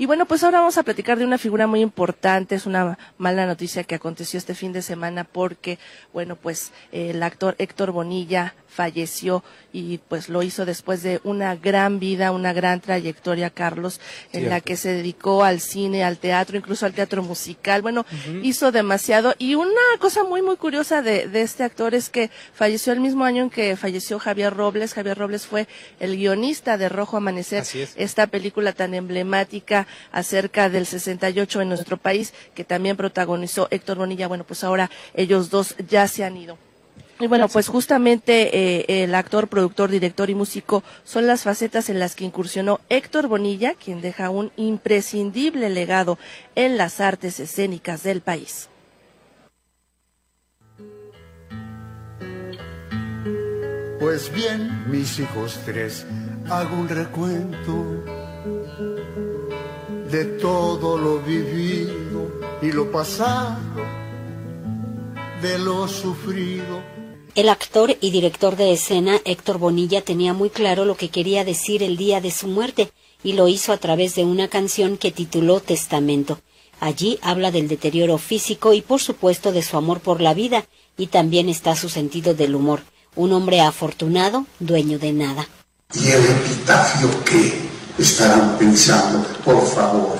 Y bueno, pues ahora vamos a platicar de una figura muy importante, es una mala noticia que aconteció este fin de semana porque, bueno, pues el actor Héctor Bonilla falleció y pues lo hizo después de una gran vida, una gran trayectoria, Carlos, en la que se dedicó al cine, al teatro, incluso al teatro musical. Bueno, hizo demasiado. Y una cosa muy, muy curiosa de, de este actor es que falleció el mismo año en que falleció Javier Robles. Javier Robles fue el guionista de Rojo Amanecer, esta película tan emblemática acerca del 68 en nuestro país, que también protagonizó Héctor Bonilla. Bueno, pues ahora ellos dos ya se han ido. Y bueno, pues justamente eh, el actor, productor, director y músico son las facetas en las que incursionó Héctor Bonilla, quien deja un imprescindible legado en las artes escénicas del país. Pues bien, mis hijos tres, hago un recuento de todo lo vivido y lo pasado, de lo sufrido el actor y director de escena Héctor Bonilla tenía muy claro lo que quería decir el día de su muerte y lo hizo a través de una canción que tituló Testamento. Allí habla del deterioro físico y por supuesto de su amor por la vida y también está su sentido del humor. Un hombre afortunado, dueño de nada. ¿Y el epitafio qué? Estarán pensando, por favor,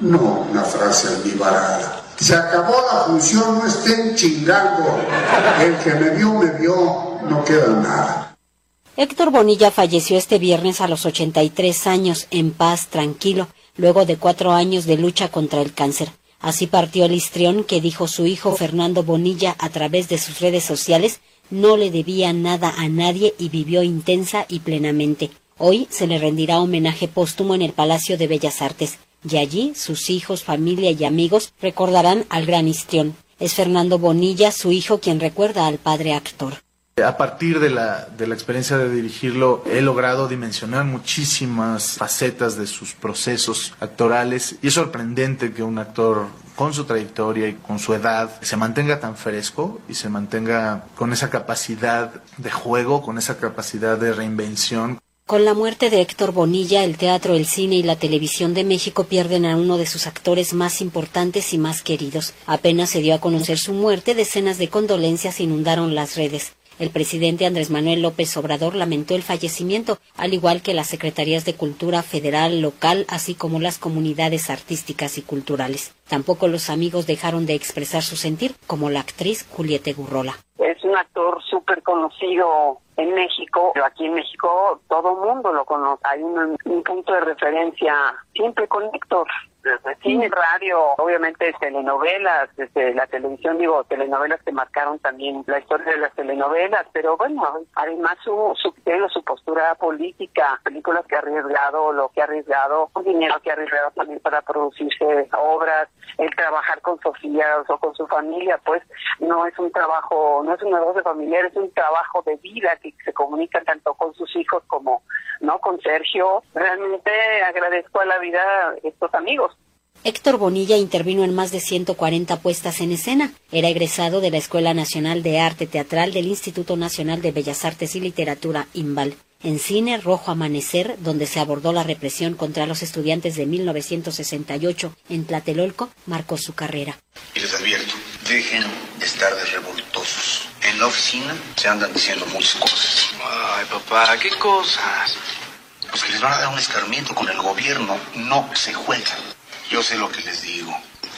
no una frase almibarada se acabó la función, no estén chingando. El que me vio, me vio, no queda nada. Héctor Bonilla falleció este viernes a los 83 años, en paz, tranquilo, luego de cuatro años de lucha contra el cáncer. Así partió el histrión que dijo su hijo Fernando Bonilla a través de sus redes sociales, no le debía nada a nadie y vivió intensa y plenamente. Hoy se le rendirá homenaje póstumo en el Palacio de Bellas Artes y allí sus hijos, familia y amigos recordarán al gran histrión. Es Fernando Bonilla, su hijo, quien recuerda al padre actor. A partir de la, de la experiencia de dirigirlo, he logrado dimensionar muchísimas facetas de sus procesos actorales y es sorprendente que un actor con su trayectoria y con su edad se mantenga tan fresco y se mantenga con esa capacidad de juego, con esa capacidad de reinvención. Con la muerte de Héctor Bonilla, el teatro, el cine y la televisión de México pierden a uno de sus actores más importantes y más queridos. Apenas se dio a conocer su muerte, decenas de condolencias inundaron las redes. El presidente Andrés Manuel López Obrador lamentó el fallecimiento, al igual que las secretarías de Cultura federal, local, así como las comunidades artísticas y culturales. Tampoco los amigos dejaron de expresar su sentir, como la actriz Julieta Gurrola. Un actor súper conocido en México, pero aquí en México todo mundo lo conoce. Hay un, punto de referencia siempre con Héctor. Cine, radio, obviamente telenovelas, desde la televisión, digo, telenovelas que marcaron también la historia de las telenovelas, pero bueno, además su, su, su postura política, películas que ha arriesgado, lo que ha arriesgado, dinero que ha arriesgado también para producirse obras, el trabajar con Sofía o con su familia, pues no es un trabajo, no es un negocio familiar, es un trabajo de vida que se comunica tanto con sus hijos como no con Sergio. Realmente agradezco a la vida estos amigos. Héctor Bonilla intervino en más de 140 puestas en escena. Era egresado de la Escuela Nacional de Arte Teatral del Instituto Nacional de Bellas Artes y Literatura, IMBAL. En cine, Rojo Amanecer, donde se abordó la represión contra los estudiantes de 1968 en Tlatelolco, marcó su carrera. Y les advierto, dejen de estar de revoltosos. En la oficina se andan diciendo muchas cosas. Ay, papá, ¿qué cosas? Pues que les van a dar un escarmiento con el gobierno. No se juega. Yo sé lo que les digo.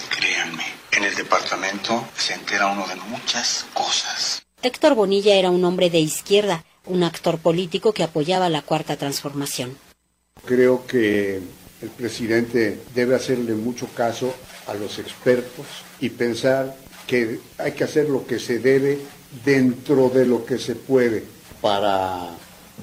Créanme. En el departamento se entera uno de muchas cosas. Héctor Bonilla era un hombre de izquierda, un actor político que apoyaba la cuarta transformación. Creo que el presidente debe hacerle mucho caso a los expertos y pensar que hay que hacer lo que se debe dentro de lo que se puede para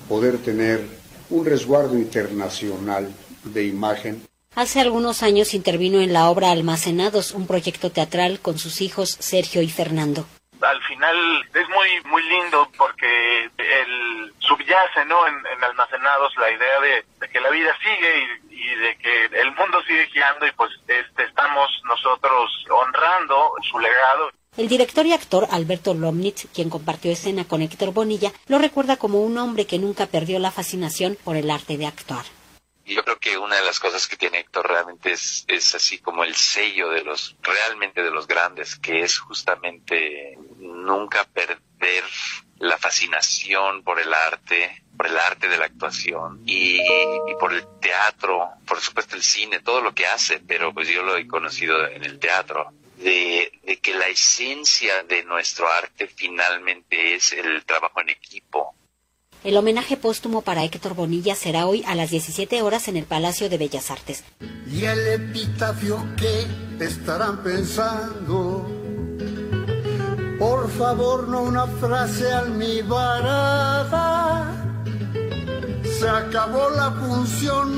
poder tener un resguardo internacional de imagen. Hace algunos años intervino en la obra Almacenados, un proyecto teatral con sus hijos Sergio y Fernando. Al final es muy muy lindo porque el subyace no en, Almacenados la idea de, que la vida sigue y, de que el mundo sigue girando y pues este, estamos nosotros honrando su legado el director y actor Alberto Lomnitz, quien compartió escena con Héctor Bonilla, lo recuerda como un hombre que nunca perdió la fascinación por el arte de actuar. Yo creo que una de las cosas que tiene Héctor realmente es, es así como el sello de los, realmente de los grandes, que es justamente nunca perder la fascinación por el arte, por el arte de la actuación y, y, por el teatro, por supuesto el cine, todo lo que hace, pero pues yo lo he conocido en el teatro. De, de que la esencia de nuestro arte finalmente es el trabajo en equipo, el homenaje póstumo para Héctor Bonilla será hoy a las 17 horas en el Palacio de Bellas Artes. Y el epitafio que estarán pensando. Por favor, no una frase almibarada. Se acabó la función.